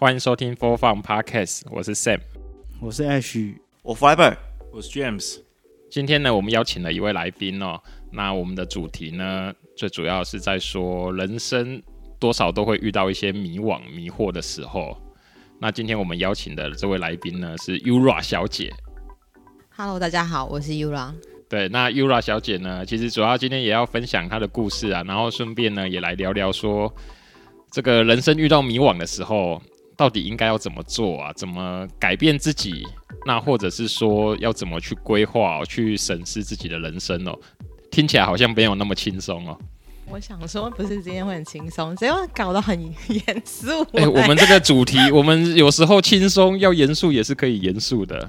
欢迎收听 Four Fun Podcast，我是 Sam，我是 Ash，我 Fiber，我是 James。今天呢，我们邀请了一位来宾哦。那我们的主题呢，最主要是在说人生多少都会遇到一些迷惘、迷惑的时候。那今天我们邀请的这位来宾呢，是 Yura 小姐。Hello，大家好，我是 Yura。对，那 Yura 小姐呢，其实主要今天也要分享她的故事啊，然后顺便呢，也来聊聊说，这个人生遇到迷惘的时候。到底应该要怎么做啊？怎么改变自己？那或者是说要怎么去规划、去审视自己的人生哦？听起来好像没有那么轻松哦。我想说，不是今天会很轻松，只要搞得很严肃。哎、欸，我们这个主题，我们有时候轻松要严肃也是可以严肃的。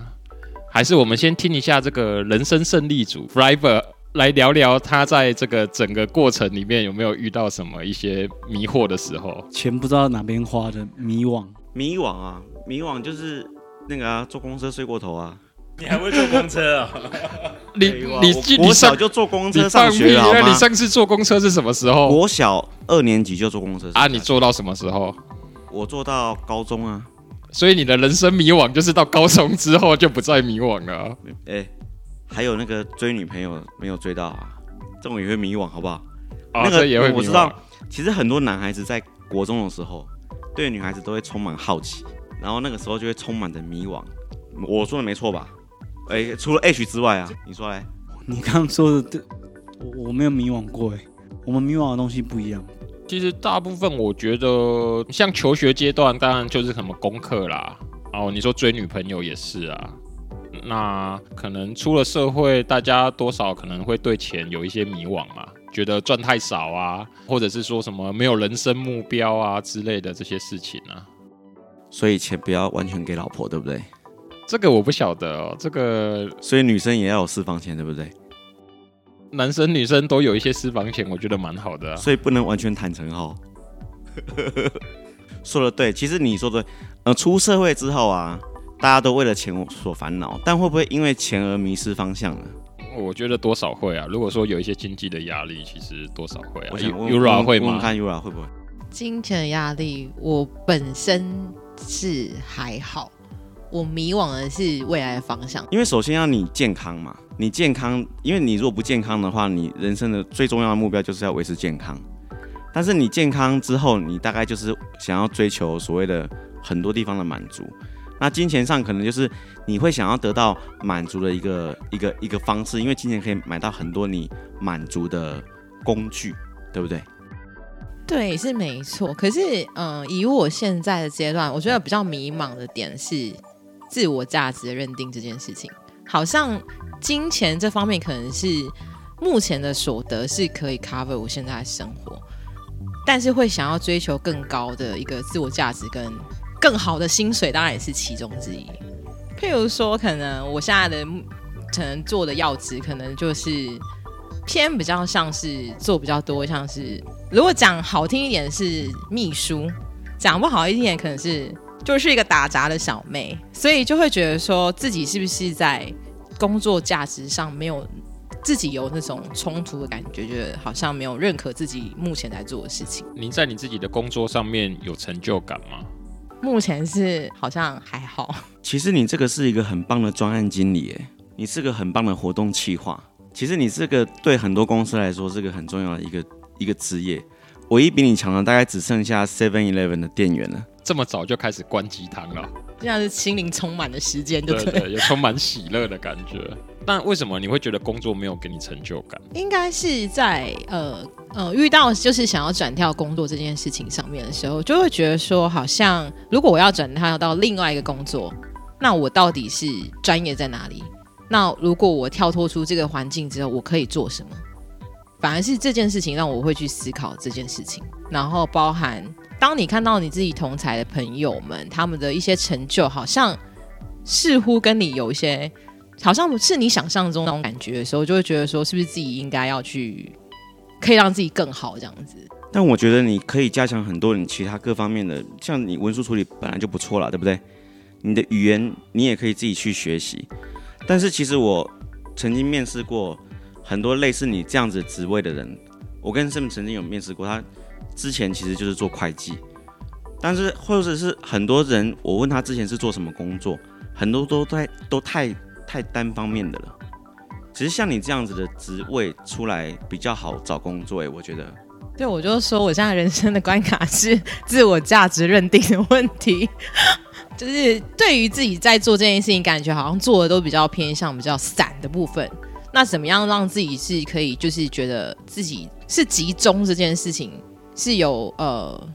还是我们先听一下这个人生胜利组 Fiber 来聊聊他在这个整个过程里面有没有遇到什么一些迷惑的时候？钱不知道哪边花的迷惘。迷惘啊，迷惘就是那个啊，坐公车睡过头啊。你还会坐公车啊？你你你我小就坐公车上学了好吗？你上次坐公车是什么时候？我小二年级就坐公车。啊，你坐到什么时候？我坐到高中啊。所以你的人生迷惘就是到高中之后就不再迷惘了。哎、欸，还有那个追女朋友没有追到啊，这种也会迷惘，好不好？啊、那个也会。我知道，其实很多男孩子在国中的时候。对女孩子都会充满好奇，然后那个时候就会充满着迷惘。我说的没错吧？哎，除了 H 之外啊，你说嘞？你刚刚说的对，我我没有迷惘过哎。我们迷惘的东西不一样。其实大部分我觉得，像求学阶段，当然就是什么功课啦。哦，你说追女朋友也是啊。那可能出了社会，大家多少可能会对钱有一些迷惘嘛。觉得赚太少啊，或者是说什么没有人生目标啊之类的这些事情啊，所以钱不要完全给老婆，对不对？这个我不晓得哦。这个，所以女生也要有私房钱，对不对？男生女生都有一些私房钱，我觉得蛮好的啊。所以不能完全坦诚哈。说的对，其实你说的，呃，出社会之后啊，大家都为了钱所烦恼，但会不会因为钱而迷失方向呢？我觉得多少会啊。如果说有一些经济的压力，其实多少会啊。我想 Yura 会吗？我看 Yura 会不会？金钱的压力，我本身是还好。我迷惘的是未来的方向。因为首先要你健康嘛，你健康，因为你如果不健康的话，你人生的最重要的目标就是要维持健康。但是你健康之后，你大概就是想要追求所谓的很多地方的满足。那金钱上可能就是你会想要得到满足的一个一个一个方式，因为金钱可以买到很多你满足的工具，对不对？对，是没错。可是，嗯、以我现在的阶段，我觉得比较迷茫的点是自我价值的认定这件事情。好像金钱这方面可能是目前的所得是可以 cover 我现在的生活，但是会想要追求更高的一个自我价值跟。更好的薪水当然也是其中之一。譬如说，可能我现在的可能做的要职，可能就是偏比较像是做比较多，像是如果讲好听一点是秘书，讲不好一点可能是就是一个打杂的小妹，所以就会觉得说自己是不是在工作价值上没有自己有那种冲突的感觉，觉得好像没有认可自己目前在做的事情。您在你自己的工作上面有成就感吗？目前是好像还好。其实你这个是一个很棒的专案经理，哎，你是个很棒的活动企划。其实你这个对很多公司来说是个很重要的一个一个职业。唯一比你强的大概只剩下 Seven Eleven 的店员了。这么早就开始灌鸡汤了，这样是心灵充满的时间，对对对，也充满喜乐的感觉。但为什么你会觉得工作没有给你成就感？应该是在呃呃遇到就是想要转跳工作这件事情上面的时候，就会觉得说，好像如果我要转跳到另外一个工作，那我到底是专业在哪里？那如果我跳脱出这个环境之后，我可以做什么？反而是这件事情让我会去思考这件事情，然后包含当你看到你自己同才的朋友们他们的一些成就，好像似乎跟你有一些。好像是你想象中那种感觉的时候，就会觉得说，是不是自己应该要去，可以让自己更好这样子。但我觉得你可以加强很多你其他各方面的，像你文书处理本来就不错了，对不对？你的语言你也可以自己去学习。但是其实我曾经面试过很多类似你这样子职位的人，我跟 Sam 曾经有面试过，他之前其实就是做会计，但是或者是很多人，我问他之前是做什么工作，很多都在都太太单方面的了。其实像你这样子的职位出来比较好找工作，哎，我觉得。对，我就说我现在人生的关卡是自我价值认定的问题，就是对于自己在做这件事情，感觉好像做的都比较偏向比较散的部分。那怎么样让自己是可以，就是觉得自己是集中这件事情是有呃，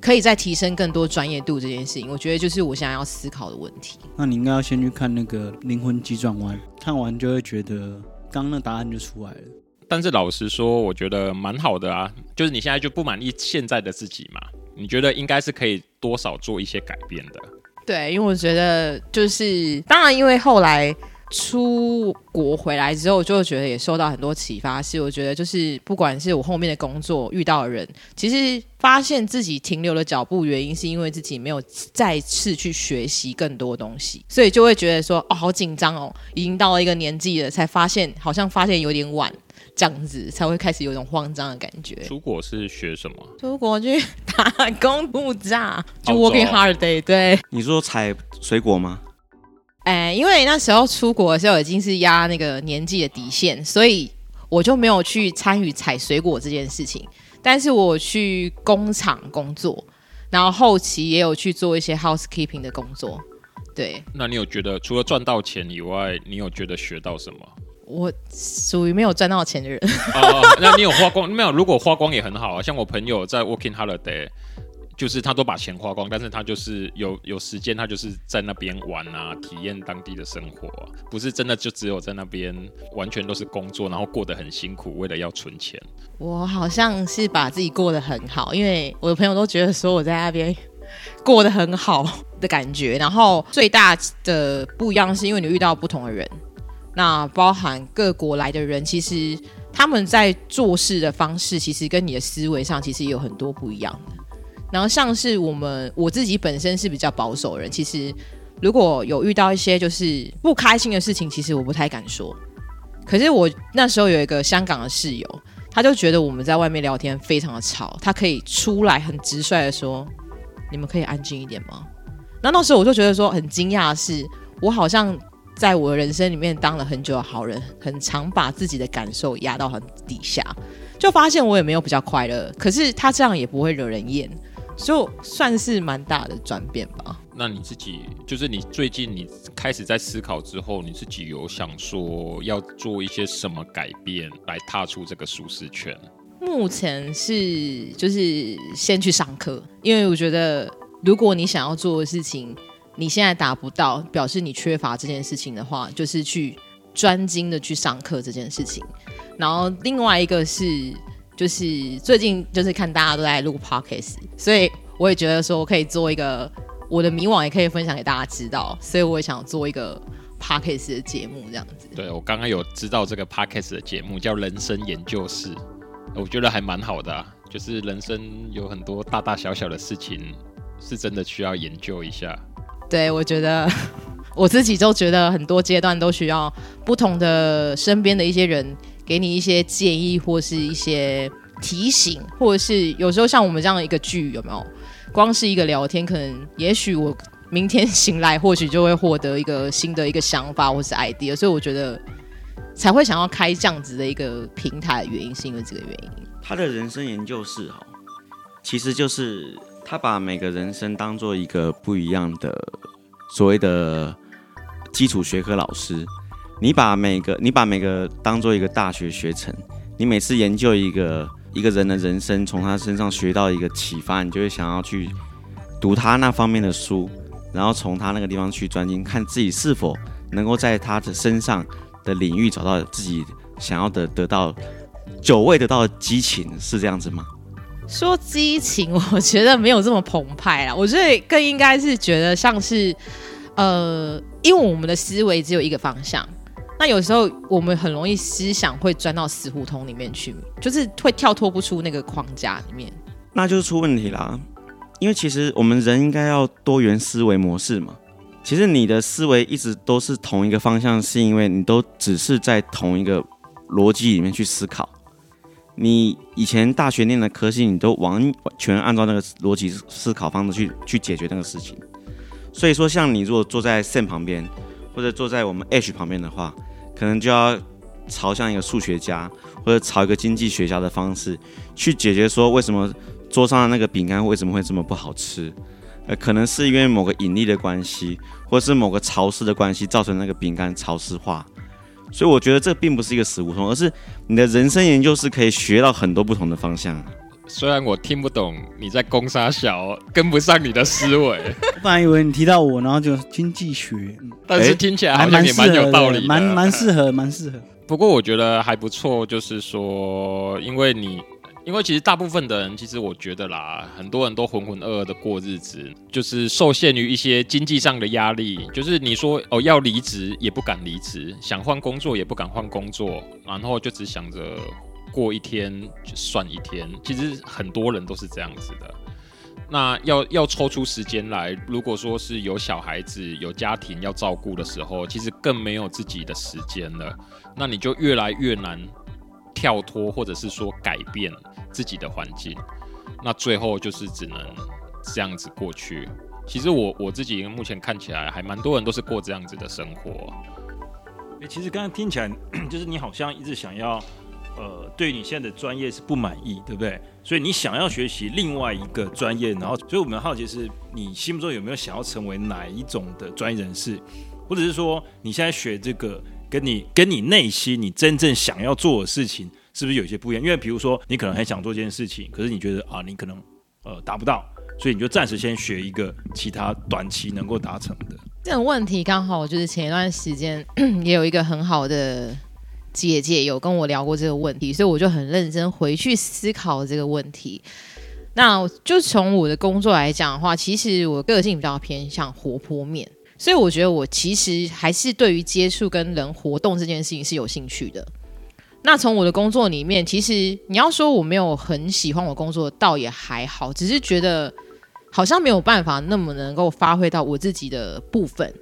可以再提升更多专业度这件事情，我觉得就是我现在要思考的问题。那你应该要先去看那个《灵魂急转弯》，看完就会觉得刚刚那答案就出来了。但是老实说，我觉得蛮好的啊，就是你现在就不满意现在的自己嘛？你觉得应该是可以多少做一些改变的？对，因为我觉得就是，当然，因为后来。出国回来之后，就觉得也受到很多启发。是我觉得，就是不管是我后面的工作遇到的人，其实发现自己停留的脚步，原因是因为自己没有再次去学习更多东西，所以就会觉得说，哦，好紧张哦，已经到了一个年纪了，才发现好像发现有点晚，这样子才会开始有一种慌张的感觉。出国是学什么？出国去打工度假，就 working hard day。对，你说采水果吗？哎，因为那时候出国的时候已经是压那个年纪的底线，所以我就没有去参与采水果这件事情。但是我去工厂工作，然后后期也有去做一些 housekeeping 的工作。对，那你有觉得除了赚到钱以外，你有觉得学到什么？我属于没有赚到钱的人。哦，那你有花光没有？如果花光也很好啊，像我朋友在 working holiday。就是他都把钱花光，但是他就是有有时间，他就是在那边玩啊，体验当地的生活，不是真的就只有在那边完全都是工作，然后过得很辛苦，为了要存钱。我好像是把自己过得很好，因为我的朋友都觉得说我在那边过得很好的感觉。然后最大的不一样是因为你遇到不同的人，那包含各国来的人，其实他们在做事的方式，其实跟你的思维上其实也有很多不一样的。然后像是我们我自己本身是比较保守的人，其实如果有遇到一些就是不开心的事情，其实我不太敢说。可是我那时候有一个香港的室友，他就觉得我们在外面聊天非常的吵，他可以出来很直率的说：“你们可以安静一点吗？”那那时候我就觉得说很惊讶是，我好像在我的人生里面当了很久的好人，很常把自己的感受压到很底下，就发现我也没有比较快乐。可是他这样也不会惹人厌。就算是蛮大的转变吧。那你自己，就是你最近你开始在思考之后，你自己有想说要做一些什么改变来踏出这个舒适圈？目前是就是先去上课，因为我觉得如果你想要做的事情你现在达不到，表示你缺乏这件事情的话，就是去专精的去上课这件事情。然后另外一个是。就是最近就是看大家都在录 podcast，所以我也觉得说我可以做一个我的迷惘，也可以分享给大家知道，所以我也想做一个 podcast 的节目这样子。对，我刚刚有知道这个 podcast 的节目叫人生研究室，我觉得还蛮好的啊，就是人生有很多大大小小的事情是真的需要研究一下。对，我觉得 我自己就觉得很多阶段都需要不同的身边的一些人。给你一些建议，或是一些提醒，或者是有时候像我们这样的一个剧，有没有？光是一个聊天，可能也许我明天醒来，或许就会获得一个新的一个想法，或是 idea。所以我觉得才会想要开这样子的一个平台原因，是因为这个原因。他的人生研究室哈，其实就是他把每个人生当做一个不一样的所谓的基础学科老师。你把每个你把每个当做一个大学学程，你每次研究一个一个人的人生，从他身上学到一个启发，你就会想要去读他那方面的书，然后从他那个地方去专精，看自己是否能够在他的身上的领域找到自己想要的得到久未得到的激情，是这样子吗？说激情，我觉得没有这么澎湃啊，我觉得更应该是觉得像是呃，因为我们的思维只有一个方向。那有时候我们很容易思想会钻到死胡同里面去，就是会跳脱不出那个框架里面，那就是出问题啦。因为其实我们人应该要多元思维模式嘛。其实你的思维一直都是同一个方向，是因为你都只是在同一个逻辑里面去思考。你以前大学念的科系，你都完全按照那个逻辑思考方式去去解决那个事情。所以说，像你如果坐在 Sam 旁边，或者坐在我们 H 旁边的话，可能就要朝向一个数学家，或者朝一个经济学家的方式去解决，说为什么桌上的那个饼干为什么会这么不好吃？呃，可能是因为某个引力的关系，或是某个潮湿的关系，造成那个饼干潮湿化。所以我觉得这并不是一个死胡同，而是你的人生研究是可以学到很多不同的方向。虽然我听不懂你在攻杀小，跟不上你的思维。我本来以为你提到我，然后就经济学，但是听起来好像也蛮有道理的，蛮蛮适合，蛮适合。不过我觉得还不错，就是说，因为你。因为其实大部分的人，其实我觉得啦，很多人都浑浑噩噩的过日子，就是受限于一些经济上的压力，就是你说哦要离职也不敢离职，想换工作也不敢换工作，然后就只想着过一天就算一天。其实很多人都是这样子的。那要要抽出时间来，如果说是有小孩子、有家庭要照顾的时候，其实更没有自己的时间了。那你就越来越难跳脱，或者是说改变。自己的环境，那最后就是只能这样子过去。其实我我自己目前看起来，还蛮多人都是过这样子的生活。欸，其实刚刚听起来，就是你好像一直想要，呃，对于你现在的专业是不满意，对不对？所以你想要学习另外一个专业，然后，所以我们好奇是，你心目中有没有想要成为哪一种的专业人士，或者是说，你现在学这个，跟你跟你内心你真正想要做的事情。是不是有一些不一样？因为比如说，你可能很想做这件事情，可是你觉得啊，你可能呃达不到，所以你就暂时先学一个其他短期能够达成的。这种问题刚好我就是前一段时间 也有一个很好的姐姐有跟我聊过这个问题，所以我就很认真回去思考这个问题。那就从我的工作来讲的话，其实我个性比较偏向活泼面，所以我觉得我其实还是对于接触跟人活动这件事情是有兴趣的。那从我的工作里面，其实你要说我没有很喜欢我工作，倒也还好，只是觉得好像没有办法那么能够发挥到我自己的部分，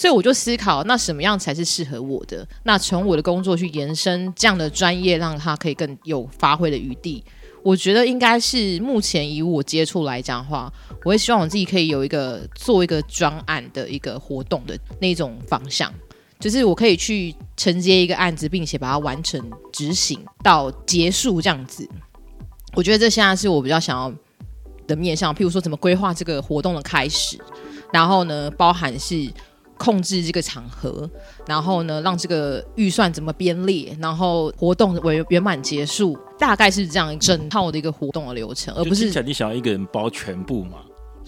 所以我就思考，那什么样才是适合我的？那从我的工作去延伸这样的专业，让它可以更有发挥的余地。我觉得应该是目前以我接触来讲的话，我会希望我自己可以有一个做一个专案的一个活动的那种方向。就是我可以去承接一个案子，并且把它完成执行到结束这样子。我觉得这现在是我比较想要的面向，譬如说怎么规划这个活动的开始，然后呢，包含是控制这个场合，然后呢，让这个预算怎么编列，然后活动为圆满结束，大概是这样一整套的一个活动的流程，而不是你想要一个人包全部嘛？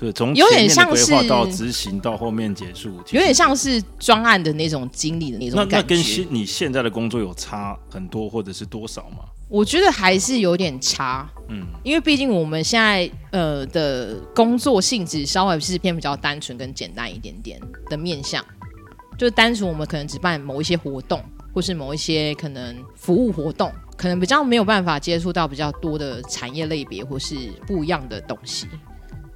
对，从有点像是到执行到后面结束，有点像是专案的那种经历的那种感觉。那那跟现你现在的工作有差很多，或者是多少吗？我觉得还是有点差，嗯，因为毕竟我们现在呃的工作性质稍微是偏比较单纯跟简单一点点的面向，就单纯我们可能只办某一些活动，或是某一些可能服务活动，可能比较没有办法接触到比较多的产业类别或是不一样的东西。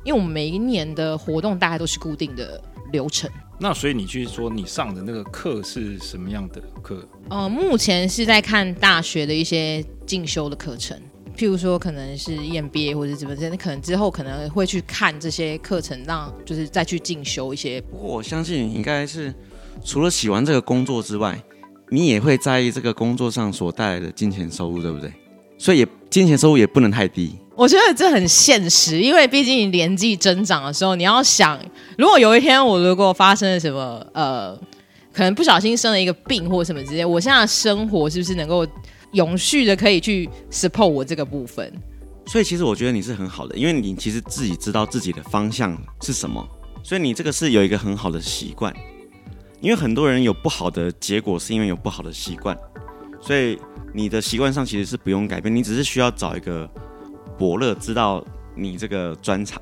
因为我们每一年的活动大概都是固定的流程，那所以你去说你上的那个课是什么样的课？呃，目前是在看大学的一些进修的课程，譬如说可能是 EMBA 或者怎么怎么，可能之后可能会去看这些课程，让就是再去进修一些。不过我相信你应该是除了喜欢这个工作之外，你也会在意这个工作上所带来的金钱收入，对不对？所以也金钱收入也不能太低。我觉得这很现实，因为毕竟年纪增长的时候，你要想，如果有一天我如果发生了什么，呃，可能不小心生了一个病或什么之类，我现在生活是不是能够永续的可以去 support 我这个部分？所以其实我觉得你是很好的，因为你其实自己知道自己的方向是什么，所以你这个是有一个很好的习惯。因为很多人有不好的结果，是因为有不好的习惯，所以你的习惯上其实是不用改变，你只是需要找一个。伯乐知道你这个专长，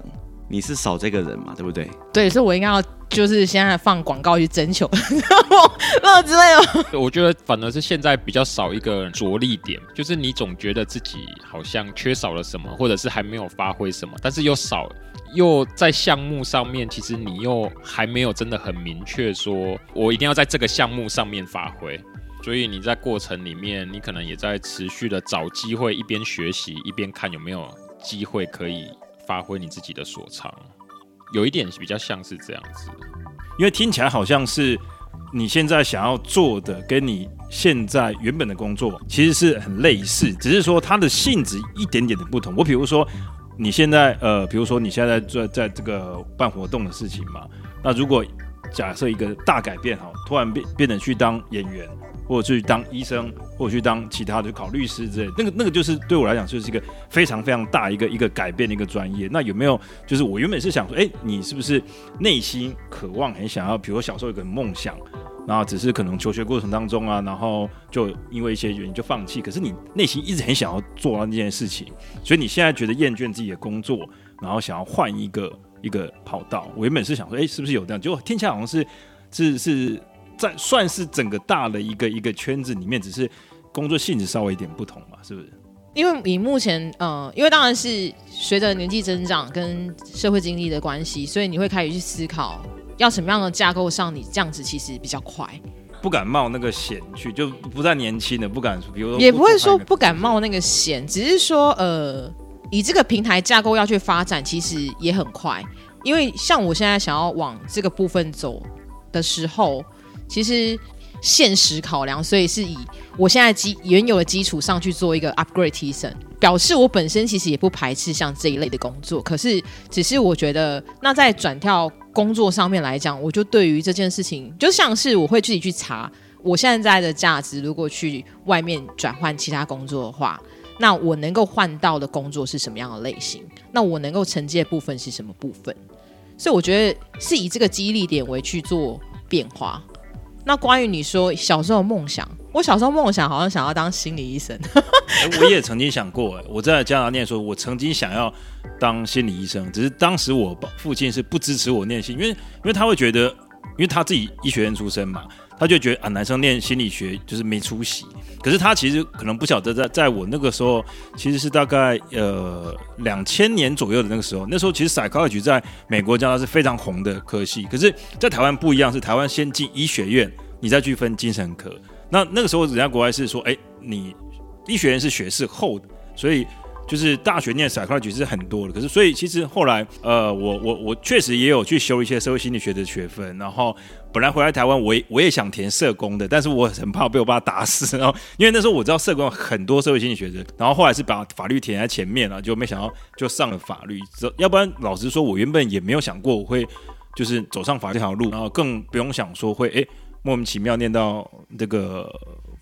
你是少这个人嘛，对不对？对，所以我应该要就是现在放广告去征求 乐之类的。我觉得反而是现在比较少一个着力点，就是你总觉得自己好像缺少了什么，或者是还没有发挥什么，但是又少，又在项目上面，其实你又还没有真的很明确说，我一定要在这个项目上面发挥。所以你在过程里面，你可能也在持续的找机会，一边学习一边看有没有机会可以发挥你自己的所长。有一点比较像是这样子，因为听起来好像是你现在想要做的，跟你现在原本的工作其实是很类似，只是说它的性质一点点的不同。我比如说，你现在呃，比如说你现在在在这个办活动的事情嘛，那如果假设一个大改变哈，突然变变成去当演员。或者去当医生，或者去当其他的，考律师之类，那个那个就是对我来讲就是一个非常非常大一个一个改变的一个专业。那有没有就是我原本是想说，哎，你是不是内心渴望很想要，比如说小时候有个梦想，然后只是可能求学过程当中啊，然后就因为一些原因就放弃。可是你内心一直很想要做到那件事情，所以你现在觉得厌倦自己的工作，然后想要换一个一个跑道。我原本是想说，哎，是不是有这样？结果听起来好像是是是。在算是整个大的一个一个圈子里面，只是工作性质稍微一点不同嘛，是不是？因为你目前，呃，因为当然是随着年纪增长跟社会经历的关系，所以你会开始去思考，要什么样的架构上，你这样子其实比较快。不敢冒那个险去，就不再年轻了，不敢，比如说也不会说不敢冒那个险，只是说，呃，以这个平台架构要去发展，其实也很快。因为像我现在想要往这个部分走的时候。其实现实考量，所以是以我现在基原有的基础上去做一个 upgrade 提升，表示我本身其实也不排斥像这一类的工作。可是，只是我觉得，那在转跳工作上面来讲，我就对于这件事情，就像是我会自己去查我现在的价值，如果去外面转换其他工作的话，那我能够换到的工作是什么样的类型？那我能够承接的部分是什么部分？所以我觉得是以这个激励点为去做变化。那关于你说小时候梦想，我小时候梦想好像想要当心理医生。欸、我也曾经想过，哎，我在加拿大念书，我曾经想要当心理医生，只是当时我父亲是不支持我念心，因为因为他会觉得，因为他自己医学院出身嘛。他就觉得啊，男生念心理学就是没出息。可是他其实可能不晓得，在在我那个时候，其实是大概呃两千年左右的那个时候，那时候其实 psychology 在美国加拿大是非常红的科系。可是，在台湾不一样，是台湾先进医学院，你再去分精神科。那那个时候，人家国外是说，哎，你医学院是学士后，所以。就是大学念 psychology 是很多的，可是所以其实后来，呃，我我我确实也有去修一些社会心理学的学分，然后本来回来台湾，我也我也想填社工的，但是我很怕被我爸打死，然后因为那时候我知道社工很多社会心理学的，然后后来是把法律填在前面了，就没想到就上了法律，要不然老实说，我原本也没有想过我会就是走上法律这条路，然后更不用想说会诶莫名其妙念到这个。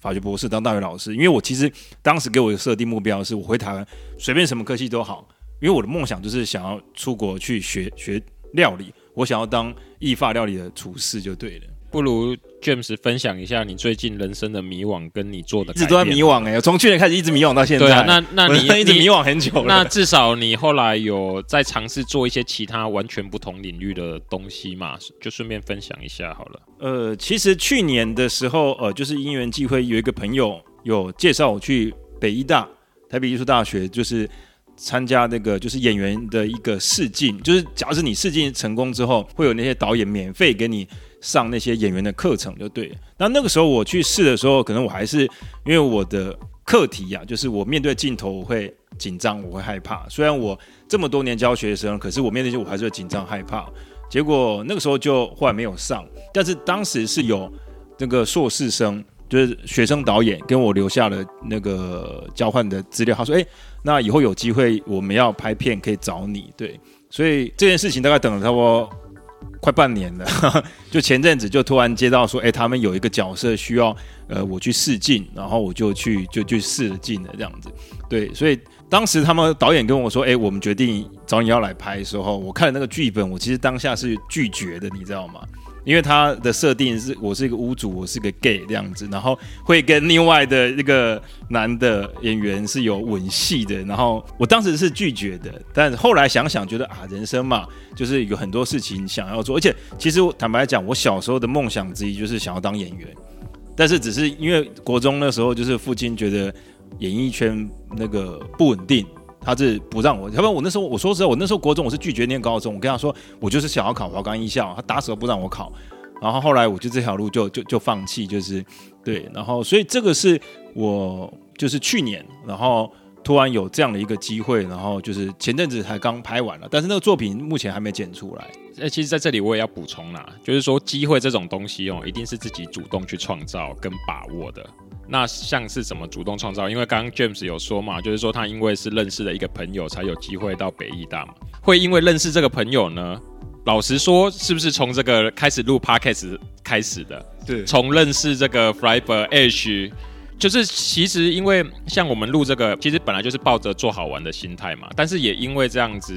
法学博士当大学老师，因为我其实当时给我设定目标是我回台湾随便什么科系都好，因为我的梦想就是想要出国去学学料理，我想要当意法料理的厨师就对了。不如 James 分享一下你最近人生的迷惘，跟你做的。一直都在迷惘哎、欸，从去年开始一直迷惘到现在。对啊，那 那你 一直迷惘很久了。那至少你后来有在尝试做一些其他完全不同领域的东西嘛？就顺便分享一下好了。呃，其实去年的时候，呃，就是因缘际会，有一个朋友有介绍我去北医大台北艺术大学，就是。参加那个就是演员的一个试镜，就是假设你试镜成功之后，会有那些导演免费给你上那些演员的课程，就对。那那个时候我去试的时候，可能我还是因为我的课题呀、就是我面对镜头我会紧张，我会害怕。虽然我这么多年教学生，可是我面对镜头我还是会紧张害怕。结果那个时候就后来没有上，但是当时是有那个硕士生。就是学生导演跟我留下了那个交换的资料，他说：“哎，那以后有机会我们要拍片可以找你。”对，所以这件事情大概等了差不多快半年了。就前阵子就突然接到说：“哎，他们有一个角色需要呃我去试镜，然后我就去就去试了镜了这样子。”对，所以当时他们导演跟我说：“哎，我们决定找你要来拍的时候，我看了那个剧本，我其实当下是拒绝的，你知道吗？”因为他的设定是我是一个屋主，我是个 gay 这样子，然后会跟另外的一个男的演员是有吻戏的，然后我当时是拒绝的，但后来想想觉得啊，人生嘛，就是有很多事情想要做，而且其实坦白讲，我小时候的梦想之一就是想要当演员，但是只是因为国中那时候就是父亲觉得演艺圈那个不稳定。他是不让我，要不然我那时候我说实在，我那时候国中我是拒绝念高中。我跟他说，我就是想要考华冈艺校，他打死都不让我考。然后后来我就这条路就就就放弃，就是对，然后所以这个是我就是去年，然后突然有这样的一个机会，然后就是前阵子才刚拍完了，但是那个作品目前还没剪出来。呃，其实在这里我也要补充啦，就是说机会这种东西哦，一定是自己主动去创造跟把握的。那像是怎么主动创造？因为刚刚 James 有说嘛，就是说他因为是认识了一个朋友，才有机会到北艺大嘛。会因为认识这个朋友呢，老实说，是不是从这个开始录 Podcast 开始的？对，从认识这个 Flybird Ash，就是其实因为像我们录这个，其实本来就是抱着做好玩的心态嘛。但是也因为这样子，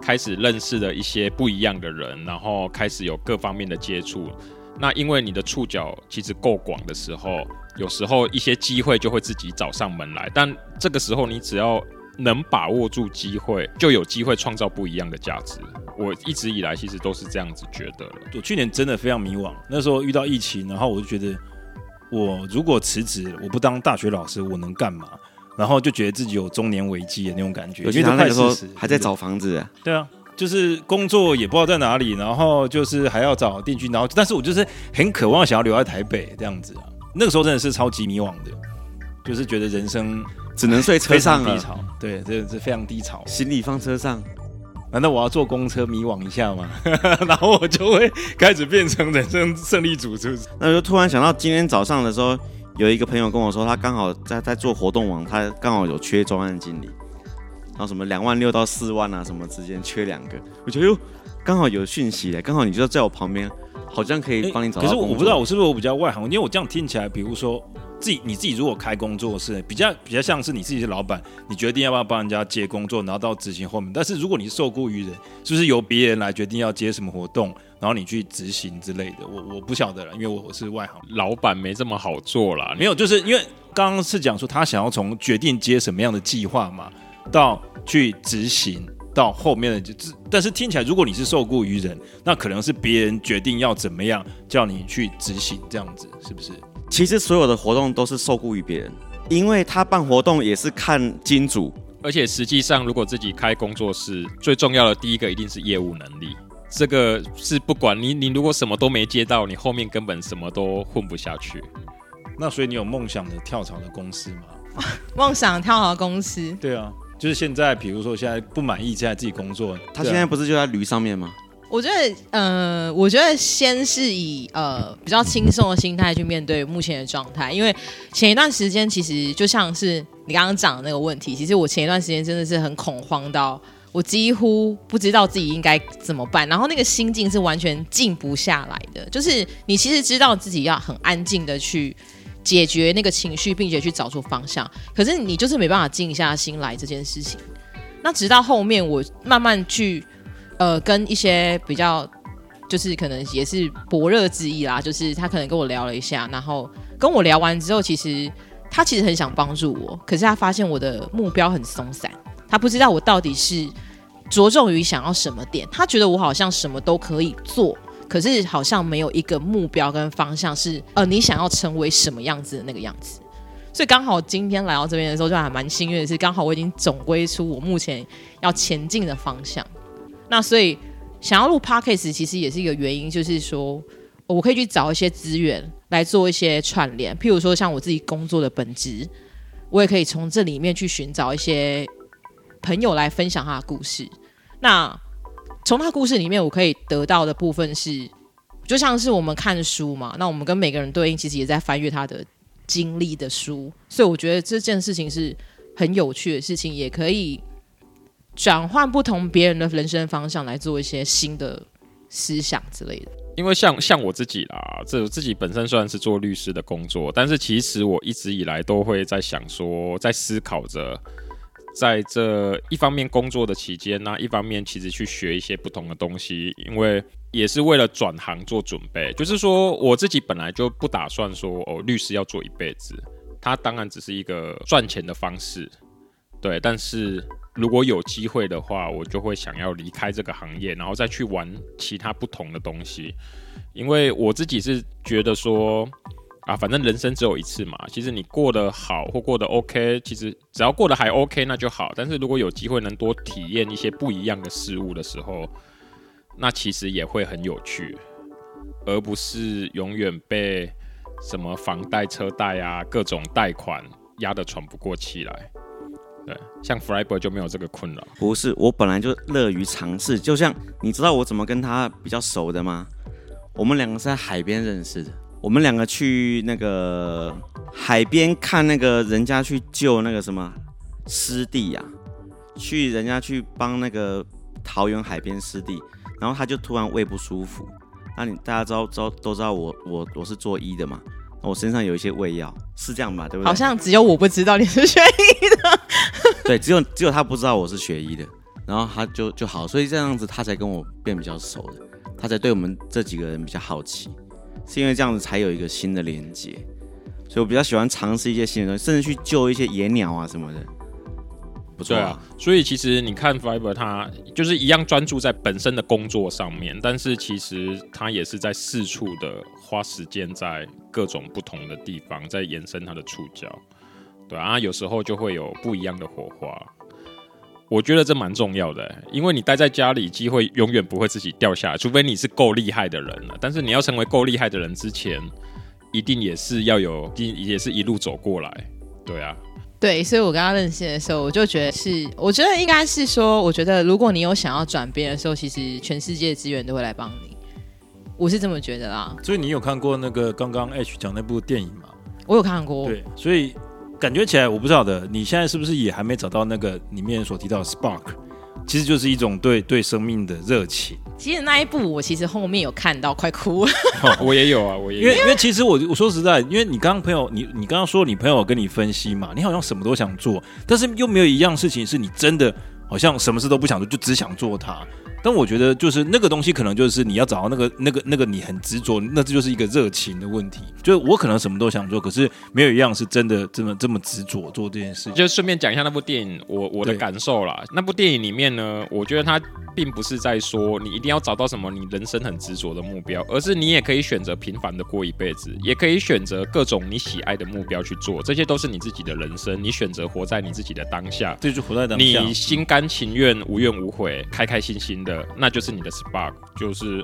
开始认识了一些不一样的人，然后开始有各方面的接触。那因为你的触角其实够广的时候，有时候一些机会就会自己找上门来。但这个时候你只要能把握住机会，就有机会创造不一样的价值。我一直以来其实都是这样子觉得。我去年真的非常迷惘，那时候遇到疫情，然后我就觉得，我如果辞职，我不当大学老师，我能干嘛？然后就觉得自己有中年危机的那种感觉。尤其他那个时候还在找房子。对啊。就是工作也不知道在哪里，然后就是还要找定居，然后但是我就是很渴望想要留在台北这样子啊。那个时候真的是超级迷惘的，就是觉得人生只能睡车上低潮，对，这是非常低潮。行李放车上，难道我要坐公车迷惘一下吗？然后我就会开始变成人生胜利组，是不是？那就突然想到今天早上的时候，有一个朋友跟我说，他刚好在在做活动网，他刚好有缺专案经理。然后什么两万六到四万啊，什么之间缺两个，我觉得哟，刚好有讯息嘞，刚好你就在我旁边，好像可以帮你找到。可是我不知道我是不是我比较外行，因为我这样听起来，比如说自己你自己如果开工作室，比较比较像是你自己是老板，你决定要不要帮人家接工作，然后到执行后面。但是如果你受雇于人，是不是由别人来决定要接什么活动，然后你去执行之类的？我我不晓得了，因为我是外行，老板没这么好做啦。没有，就是因为刚刚是讲说他想要从决定接什么样的计划嘛。到去执行到后面的就，但是听起来，如果你是受雇于人，那可能是别人决定要怎么样叫你去执行，这样子是不是？其实所有的活动都是受雇于别人，因为他办活动也是看金主，而且实际上，如果自己开工作室，最重要的第一个一定是业务能力，这个是不管你你如果什么都没接到，你后面根本什么都混不下去。那所以你有梦想的跳槽的公司吗？梦想跳槽公司？对啊。就是现在，比如说现在不满意，现在自己工作，他现在不是就在驴上面吗？我觉得，呃，我觉得先是以呃比较轻松的心态去面对目前的状态，因为前一段时间其实就像是你刚刚讲的那个问题，其实我前一段时间真的是很恐慌到我几乎不知道自己应该怎么办，然后那个心境是完全静不下来的，就是你其实知道自己要很安静的去。解决那个情绪，并且去找出方向。可是你就是没办法静下心来这件事情。那直到后面，我慢慢去呃跟一些比较，就是可能也是薄热之意啦，就是他可能跟我聊了一下，然后跟我聊完之后，其实他其实很想帮助我，可是他发现我的目标很松散，他不知道我到底是着重于想要什么点，他觉得我好像什么都可以做。可是好像没有一个目标跟方向是，呃，你想要成为什么样子的那个样子。所以刚好今天来到这边的时候，就还蛮幸运的是，刚好我已经总归出我目前要前进的方向。那所以想要录 Podcast 其实也是一个原因，就是说我可以去找一些资源来做一些串联，譬如说像我自己工作的本职，我也可以从这里面去寻找一些朋友来分享他的故事。那从他故事里面，我可以得到的部分是，就像是我们看书嘛，那我们跟每个人对应，其实也在翻阅他的经历的书，所以我觉得这件事情是很有趣的事情，也可以转换不同别人的人生方向，来做一些新的思想之类的。因为像像我自己啦，这自己本身虽然是做律师的工作，但是其实我一直以来都会在想说，在思考着。在这一方面工作的期间呢，一方面其实去学一些不同的东西，因为也是为了转行做准备。就是说，我自己本来就不打算说哦，律师要做一辈子，它当然只是一个赚钱的方式，对。但是如果有机会的话，我就会想要离开这个行业，然后再去玩其他不同的东西，因为我自己是觉得说。啊，反正人生只有一次嘛。其实你过得好或过得 OK，其实只要过得还 OK 那就好。但是如果有机会能多体验一些不一样的事物的时候，那其实也会很有趣。而不是永远被什么房贷、车贷啊各种贷款压得喘不过气来。对，像 Flyber 就没有这个困扰。不是，我本来就乐于尝试。就像你知道我怎么跟他比较熟的吗？我们两个是在海边认识的。我们两个去那个海边看那个人家去救那个什么湿地呀、啊，去人家去帮那个桃园海边湿地，然后他就突然胃不舒服。那你大家知道知道都知道我我我是做医的嘛，我身上有一些胃药，是这样吧？对不对？好像只有我不知道你是学医的。对，只有只有他不知道我是学医的，然后他就就好，所以这样子他才跟我变比较熟的，他才对我们这几个人比较好奇。是因为这样子才有一个新的连接，所以我比较喜欢尝试一些新的东西，甚至去救一些野鸟啊什么的。不错啊，所以其实你看 Fiber 他就是一样专注在本身的工作上面，但是其实他也是在四处的花时间在各种不同的地方，在延伸他的触角。对啊，有时候就会有不一样的火花。我觉得这蛮重要的，因为你待在家里，机会永远不会自己掉下来，除非你是够厉害的人了。但是你要成为够厉害的人之前，一定也是要有，也是一路走过来。对啊，对，所以我跟他认识的时候，我就觉得是，我觉得应该是说，我觉得如果你有想要转变的时候，其实全世界的资源都会来帮你。我是这么觉得啦。所以你有看过那个刚刚 H 讲那部电影吗？我有看过。对，所以。感觉起来，我不知道的。你现在是不是也还没找到那个里面所提到的 spark？其实就是一种对对生命的热情。其实那一部我其实后面有看到，快哭了。我也有啊，我也有。因为因为其实我我说实在，因为你刚刚朋友，你你刚刚说你朋友跟你分析嘛，你好像什么都想做，但是又没有一样事情是你真的好像什么事都不想做，就只想做它。但我觉得，就是那个东西，可能就是你要找到那个、那个、那个你很执着，那这就是一个热情的问题。就是我可能什么都想做，可是没有一样是真的这么这么执着做这件事。就顺便讲一下那部电影，我我的感受啦。那部电影里面呢，我觉得它并不是在说你一定要找到什么你人生很执着的目标，而是你也可以选择平凡的过一辈子，也可以选择各种你喜爱的目标去做，这些都是你自己的人生。你选择活在你自己的当下，这就活在当下，你心甘情愿、无怨无悔、开开心心的，那就是你的。Spark 就是，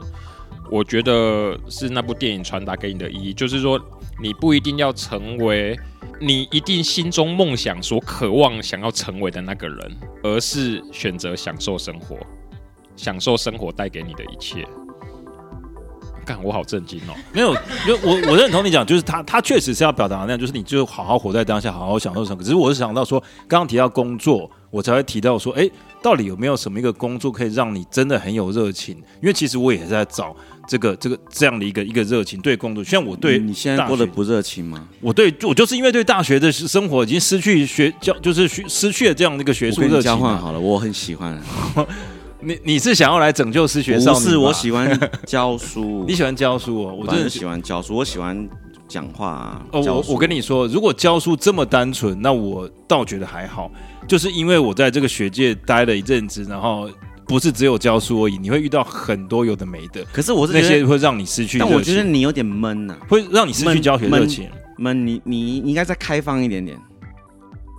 我觉得是那部电影传达给你的意义，就是说你不一定要成为你一定心中梦想所渴望想要成为的那个人，而是选择享受生活，享受生活带给你的一切。干，我好震惊哦！没有，因为我我认同你讲，就是他他确实是要表达那样，就是你就好好活在当下，好好享受生活。只是我是想到说，刚刚提到工作。我才会提到说，哎，到底有没有什么一个工作可以让你真的很有热情？因为其实我也是在找这个、这个这样的一个一个热情对工作。像我对你现在过得不热情吗？我对我就是因为对大学的生活已经失去学教，就是失去了这样的一个学术热情。交换好了，我很喜欢。你你是想要来拯救失学少女？不是，我喜欢教书。你喜欢教书哦？我真的喜欢教书，我喜欢讲话啊。哦，我我跟你说，如果教书这么单纯，那我倒觉得还好。就是因为我在这个学界待了一阵子，然后不是只有教书而已，你会遇到很多有的没的。可是我是那些会让你失去，但我觉得你有点闷呐、啊，会让你失去教学热情。闷，你你你应该再开放一点点，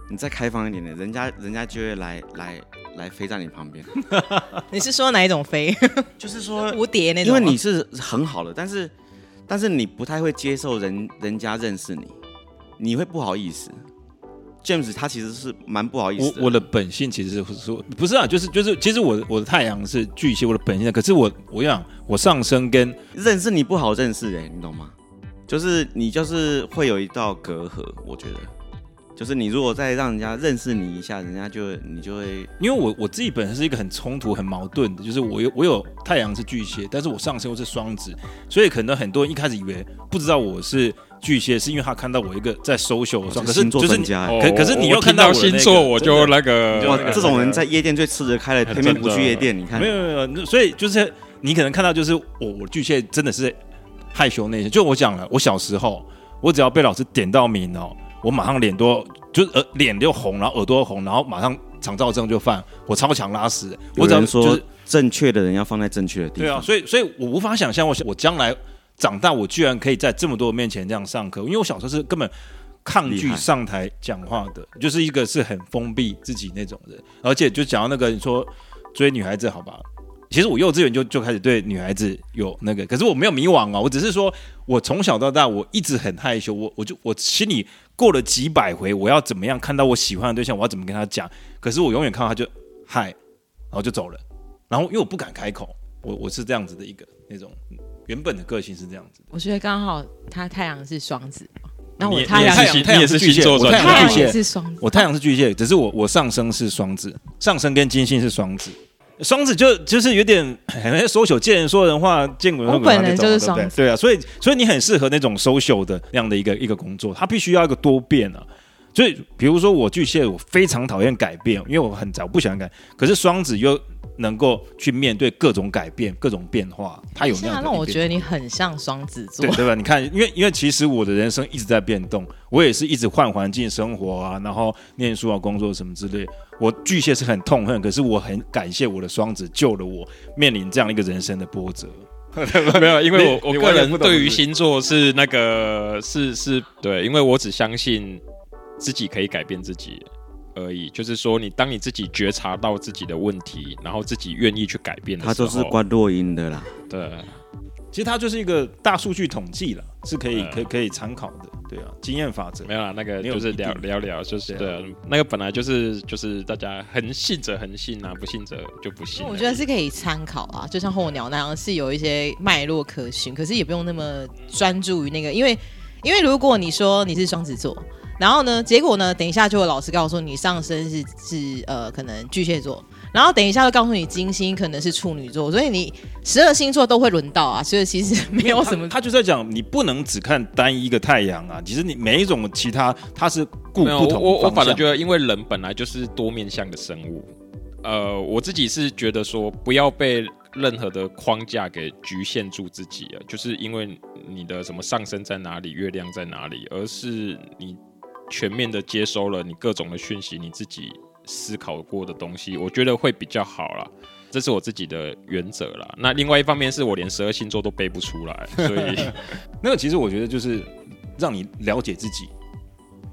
你再开放一点点，人家人家就会来来来飞在你旁边。你是说哪一种飞？就是说蝴蝶那种。因为你是很好的，但是但是你不太会接受人人家认识你，你会不好意思。James 他其实是蛮不好意思的。我我的本性其实是说不是啊，就是就是，其实我我的太阳是巨蟹，我的本性。可是我我想我上升跟认识你不好认识哎，你懂吗？就是你就是会有一道隔阂，我觉得，就是你如果再让人家认识你一下，人家就你就会，因为我我自己本身是一个很冲突、很矛盾的，就是我有我有太阳是巨蟹，但是我上升又是双子，所以可能很多人一开始以为不知道我是。巨蟹是因为他看到我一个在 social 上，可是就是可可是你又看到星座，我就那个这种人在夜店最吃得开的，偏偏不去夜店。你看，没有没有，所以就是你可能看到就是我我巨蟹真的是害羞内向。就我讲了，我小时候我只要被老师点到名哦，我马上脸都就是呃脸就红，然后耳朵红，然后马上肠燥症就犯，我超强拉屎。我只能说正确的人要放在正确的地方。对啊，所以所以我无法想象我我将来。长大，我居然可以在这么多人面前这样上课，因为我小时候是根本抗拒上台讲话的，就是一个是很封闭自己那种人，而且就讲到那个你说追女孩子好吧，其实我幼稚园就就开始对女孩子有那个，可是我没有迷惘啊，我只是说我从小到大我一直很害羞，我我就我心里过了几百回，我要怎么样看到我喜欢的对象，我要怎么跟他讲，可是我永远看到他就嗨，然后就走了，然后因为我不敢开口，我我是这样子的一个那种原本的个性是这样子的。我觉得刚好他太阳是双子，然后我太阳你也是太阳是巨蟹，我太太阳是巨蟹，是双子，我太阳是巨蟹，只是我我上升是双子，上升跟金星是双子。双子就就是有点 很 social，见人说人话，见鬼说鬼话那种，对不对啊，所以所以你很适合那种 social 的那样的一个一个工作，它必须要一个多变啊。所以比如说我巨蟹，我非常讨厌改变，因为我很早不喜欢改，可是双子又能够去面对各种改变、各种变化，他有那样的。让我觉得你很像双子座对，对吧？你看，因为因为其实我的人生一直在变动，我也是一直换环境生活啊，然后念书啊、工作什么之类。我巨蟹是很痛恨，可是我很感谢我的双子救了我面临这样一个人生的波折。没有，因为我我个人对于星座是那个是是对，因为我只相信自己可以改变自己而已。就是说，你当你自己觉察到自己的问题，然后自己愿意去改变的时候，他都是关落音的啦。对。其实它就是一个大数据统计了，是可以嗯可以可以参考的，对啊，经验法则没有啦，那个就是聊聊聊，就是对啊对啊，那个本来就是就是大家很信者恒信啊，不信者就不信。我觉得是可以参考啊，就像候鸟那样，是有一些脉络可循，可是也不用那么专注于那个，因为因为如果你说你是双子座，然后呢，结果呢，等一下就有老师告诉你上升是是呃可能巨蟹座，然后等一下又告诉你金星可能是处女座，所以你十二星座都会轮到啊，所以其实没有什么他。他就在讲，你不能只看单一个太阳啊，其实你每一种其他它是顾没有不同我我反而觉得，因为人本来就是多面向的生物。呃，我自己是觉得说，不要被任何的框架给局限住自己啊，就是因为你的什么上升在哪里，月亮在哪里，而是你全面的接收了你各种的讯息，你自己思考过的东西，我觉得会比较好啦。这是我自己的原则啦。那另外一方面是我连十二星座都背不出来，所以那个其实我觉得就是让你了解自己，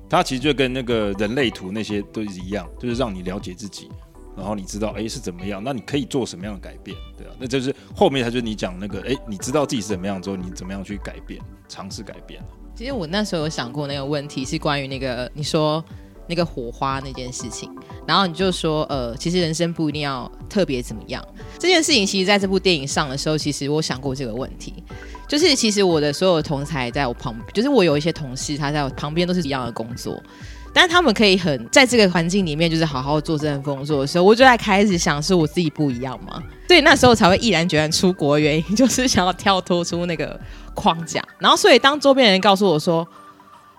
它其实就跟那个人类图那些都是一样，就是让你了解自己，然后你知道哎是怎么样，那你可以做什么样的改变，对啊，那就是后面他就是你讲那个哎，你知道自己是怎么样之后，你怎么样去改变，尝试改变。其实我那时候有想过那个问题，是关于那个你说那个火花那件事情，然后你就说，呃，其实人生不一定要特别怎么样。这件事情其实在这部电影上的时候，其实我想过这个问题，就是其实我的所有同才在我旁，就是我有一些同事，他在我旁边都是一样的工作，但他们可以很在这个环境里面，就是好好做这份工作的时候，我就在开始想，是我自己不一样吗？所以那时候才会毅然决然出国原因，就是想要跳脱出那个框架。然后，所以当周边人告诉我说：“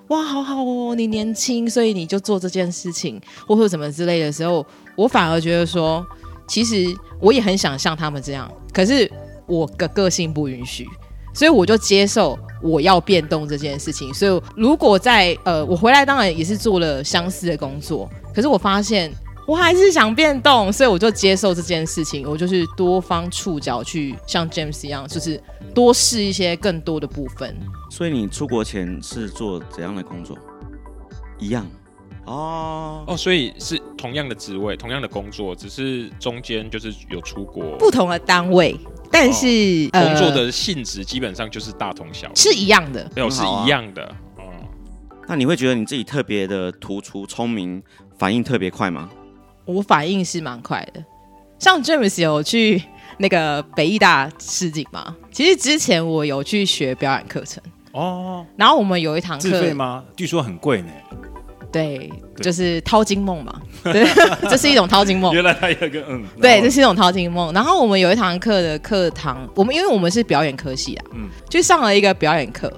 哇，好好哦，你年轻，所以你就做这件事情，或者什么之类的时候，我反而觉得说，其实我也很想像他们这样，可是我的个性不允许，所以我就接受我要变动这件事情。所以如果在呃，我回来当然也是做了相似的工作，可是我发现。我还是想变动，所以我就接受这件事情。我就是多方触角去像 James 一样，就是多试一些更多的部分。所以你出国前是做怎样的工作？一样哦哦，所以是同样的职位，同样的工作，只是中间就是有出国，不同的单位，但是、呃、工作的性质基本上就是大同小异，是一样的，没有是一样的。哦，那你会觉得你自己特别的突出、聪明、反应特别快吗？我反应是蛮快的。像 James 有去那个北艺大试镜嘛？其实之前我有去学表演课程，哦，然后我们有一堂课自费吗？据说很贵呢。对，对就是掏金梦嘛，对，这是一种掏金梦。原来他有个嗯，对，这是一种掏金梦。然后我们有一堂课的课堂，我们因为我们是表演科系啊，嗯嗯，就上了一个表演课，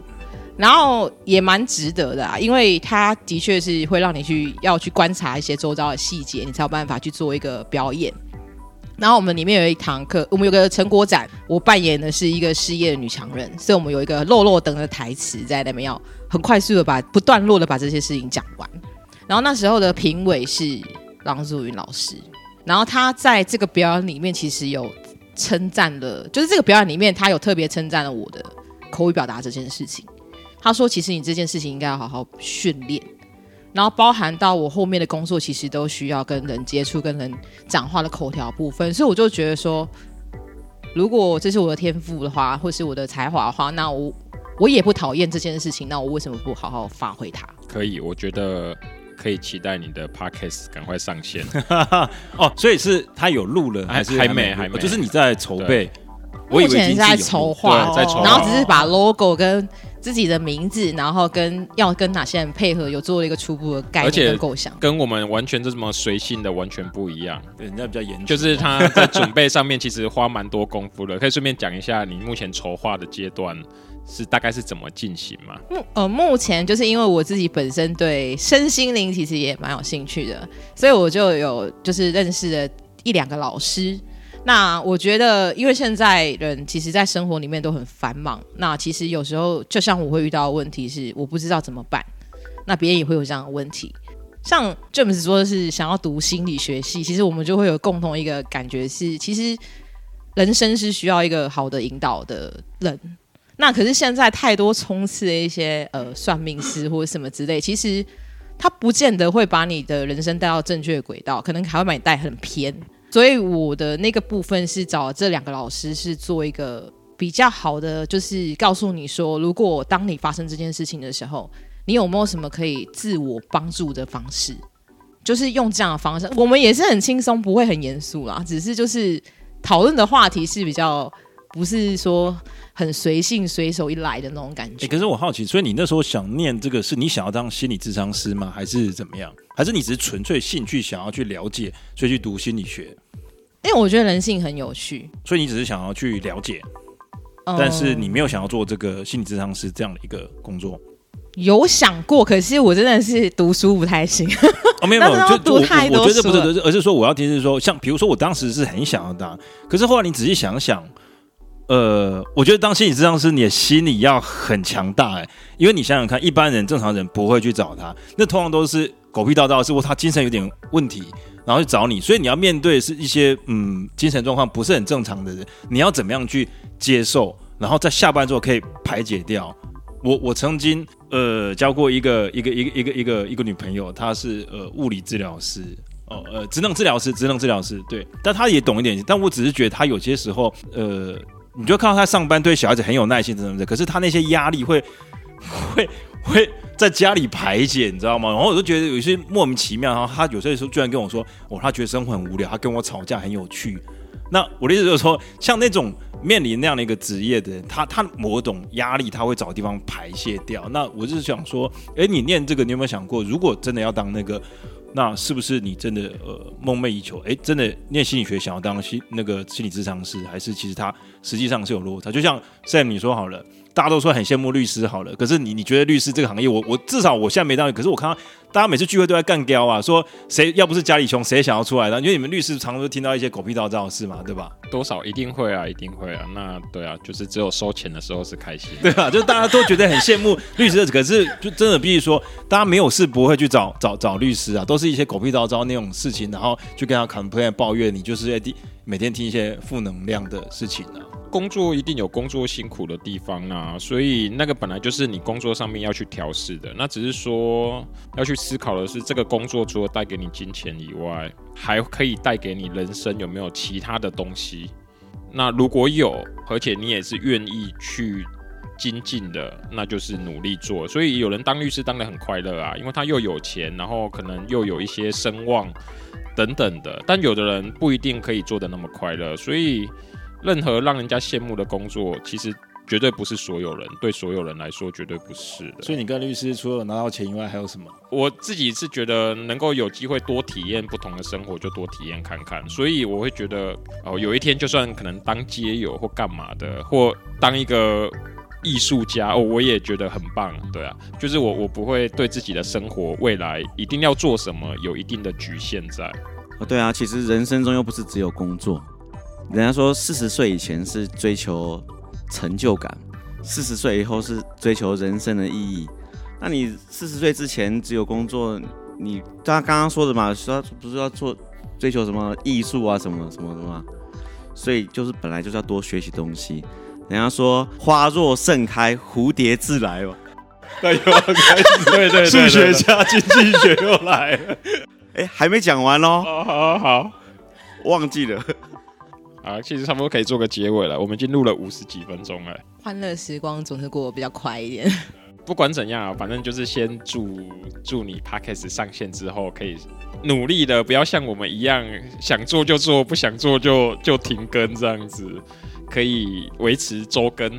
然后也蛮值得的啊，因为它的确是会让你去要去观察一些周遭的细节，你才有办法去做一个表演。然后我们里面有一堂课，我们有个成果展，我扮演的是一个失业的女强人，所以我们有一个落落等的台词在那边，要很快速的把不断落的把这些事情讲完。然后那时候的评委是郎祖筠老师，然后他在这个表演里面其实有称赞了，就是这个表演里面他有特别称赞了我的口语表达这件事情。他说：“其实你这件事情应该要好好训练。”然后包含到我后面的工作，其实都需要跟人接触、跟人讲话的口条部分，所以我就觉得说，如果这是我的天赋的话，或是我的才华的话，那我我也不讨厌这件事情，那我为什么不好好发挥它？可以，我觉得可以期待你的 podcast 赶快上线。哦，所以是他有录了还是还没？还没，就是你在筹备。我以为是在筹划，在筹，然后只是把 logo 跟自己的名字，然后跟要跟哪些人配合，有做了一个初步的概念跟构想，跟我们完全这么随性的完全不一样。对，人家比较严，就是他在准备上面其实花蛮多功夫的。可以顺便讲一下，你目前筹划的阶段是大概是怎么进行吗？目呃，目前就是因为我自己本身对身心灵其实也蛮有兴趣的，所以我就有就是认识了一两个老师。那我觉得，因为现在人其实，在生活里面都很繁忙。那其实有时候，就像我会遇到的问题是，我不知道怎么办。那别人也会有这样的问题。像 James 说的是想要读心理学系，其实我们就会有共同一个感觉是，其实人生是需要一个好的引导的人。那可是现在太多冲刺的一些呃算命师或者什么之类，其实他不见得会把你的人生带到正确的轨道，可能还会把你带很偏。所以我的那个部分是找这两个老师，是做一个比较好的，就是告诉你说，如果当你发生这件事情的时候，你有没有什么可以自我帮助的方式？就是用这样的方式，我们也是很轻松，不会很严肃啦，只是就是讨论的话题是比较不是说很随性随手一来的那种感觉。可是我好奇，所以你那时候想念这个，是你想要当心理智商师吗？还是怎么样？还是你只是纯粹兴趣想要去了解，所以去读心理学？因为我觉得人性很有趣，所以你只是想要去了解，嗯、但是你没有想要做这个心理咨商师这样的一个工作。有想过，可是我真的是读书不太行。哦，没有 没有，就读太多书。我觉得不是，而是说我要提示说，像比如说我当时是很想要当，可是后来你仔细想想，呃，我觉得当心理咨商师，你的心理要很强大哎，因为你想想看，一般人正常人不会去找他，那通常都是狗屁道道，是或他精神有点问题。然后去找你，所以你要面对是一些嗯精神状况不是很正常的人，你要怎么样去接受，然后在下班之后可以排解掉。我我曾经呃交过一个一个一个一个一个一个女朋友，她是呃物理治疗师哦呃职能治疗师职能治疗师对，但她也懂一点，但我只是觉得她有些时候呃你就看到她上班对小孩子很有耐心什么的，可是她那些压力会会。会在家里排解，你知道吗？然后我就觉得有些莫名其妙。然后他有些时候居然跟我说：“哦，他觉得生活很无聊，他跟我吵架很有趣。”那我的意思就是说，像那种面临那样的一个职业的人，他他某种压力，他会找地方排泄掉。那我就是想说，哎，你念这个，你有没有想过，如果真的要当那个，那是不是你真的呃梦寐以求？哎，真的念心理学想要当心那个心理咨商师，还是其实他实际上是有落差？就像 Sam 你说好了。大家都说很羡慕律师，好了，可是你你觉得律师这个行业，我我至少我现在没当，可是我看到大家每次聚会都在干譙啊，说谁要不是家里穷，谁想要出来的？因为你们律师常常都听到一些狗屁倒灶的事嘛，对吧？多少一定会啊，一定会啊。那对啊，就是只有收钱的时候是开心，对吧？就大家都觉得很羡慕律师，可是就真的必须说，大家没有事不会去找找找律师啊，都是一些狗屁倒灶那种事情，然后去跟他 complain 抱怨，你就是在每天听一些负能量的事情啊。工作一定有工作辛苦的地方啊，所以那个本来就是你工作上面要去调试的。那只是说要去思考的是，这个工作除了带给你金钱以外，还可以带给你人生有没有其他的东西？那如果有，而且你也是愿意去精进的，那就是努力做。所以有人当律师当得很快乐啊，因为他又有钱，然后可能又有一些声望等等的。但有的人不一定可以做得那么快乐，所以。任何让人家羡慕的工作，其实绝对不是所有人，对所有人来说绝对不是的。所以你跟律师除了拿到钱以外，还有什么？我自己是觉得能够有机会多体验不同的生活，就多体验看看。所以我会觉得，哦，有一天就算可能当街友或干嘛的，或当一个艺术家，哦，我也觉得很棒。对啊，就是我我不会对自己的生活未来一定要做什么有一定的局限在。哦，对啊，其实人生中又不是只有工作。人家说四十岁以前是追求成就感，四十岁以后是追求人生的意义。那你四十岁之前只有工作，你他刚刚说的嘛，说不是要做追求什么艺术啊，什么什么什么？所以就是本来就是要多学习东西。人家说花若盛开，蝴蝶自来嘛。对，又开始对对，数学家经济学又来了。哎，还没讲完哦。好好好，忘记了。啊，其实差不多可以做个结尾了。我们已经录了五十几分钟了，欢乐时光总是过得比较快一点。不管怎样啊，反正就是先祝祝你 Podcast 上线之后，可以努力的，不要像我们一样想做就做，不想做就就停更这样子，可以维持周更，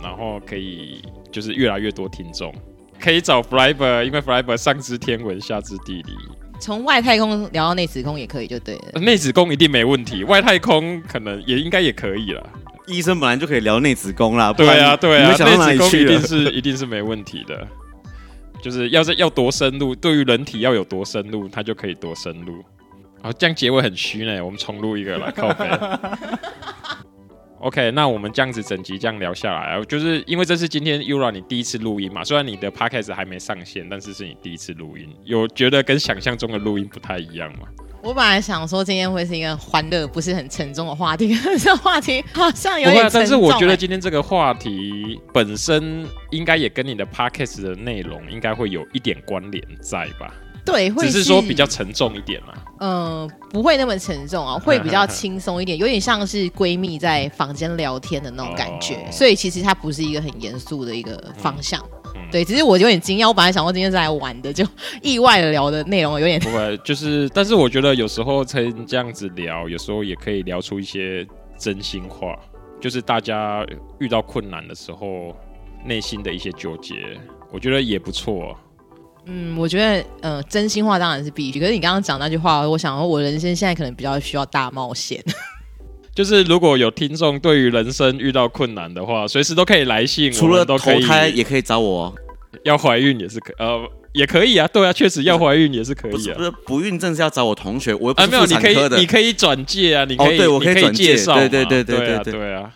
然后可以就是越来越多听众，可以找 Flyber，因为 Flyber 上知天文下知地理，从外太空聊到内子宫也可以就对了，内子宫一定没问题，外太空可能也应该也可以了。医生本来就可以聊内子宫啦，对啊，对啊，内子宫一定是 一定是没问题的，就是要是要多深入，对于人体要有多深入，它就可以多深入。好，这样结尾很虚呢，我们重录一个来靠北。OK，那我们这样子整集这样聊下来，就是因为这是今天 Yura 你第一次录音嘛，虽然你的 Podcast 还没上线，但是是你第一次录音，有觉得跟想象中的录音不太一样吗？我本来想说今天会是一个欢乐，不是很沉重的话题，这话题好像有点沉重。但是我觉得今天这个话题本身应该也跟你的 podcast 的内容应该会有一点关联在吧？对，会是只是说比较沉重一点嘛。嗯、呃，不会那么沉重啊，会比较轻松一点，有点像是闺蜜在房间聊天的那种感觉。哦、所以其实它不是一个很严肃的一个方向。嗯对，只是我有点惊讶，我本来想说今天是来玩的，就意外的聊的内容有点不会，就是，但是我觉得有时候曾这样子聊，有时候也可以聊出一些真心话，就是大家遇到困难的时候内心的一些纠结，我觉得也不错。嗯，我觉得呃，真心话当然是必须，可是你刚刚讲那句话，我想说我人生现在可能比较需要大冒险。就是如果有听众对于人生遇到困难的话，随时都可以来信，除了投胎也可以找我。要怀孕也是可，呃，也可以啊，对啊，确实要怀孕也是可以啊。不是不孕症是要找我同学，我啊没有，你可以你可以转介啊，你可以、哦、对我可以转介绍，对对对对对对对啊。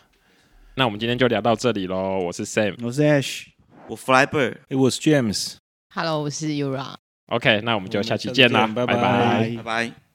那我们今天就聊到这里喽，我是 Sam，我是 Ash，我 Flybird，我是 hello 我是 yura ok 那我们就下期见啦拜拜。拜拜。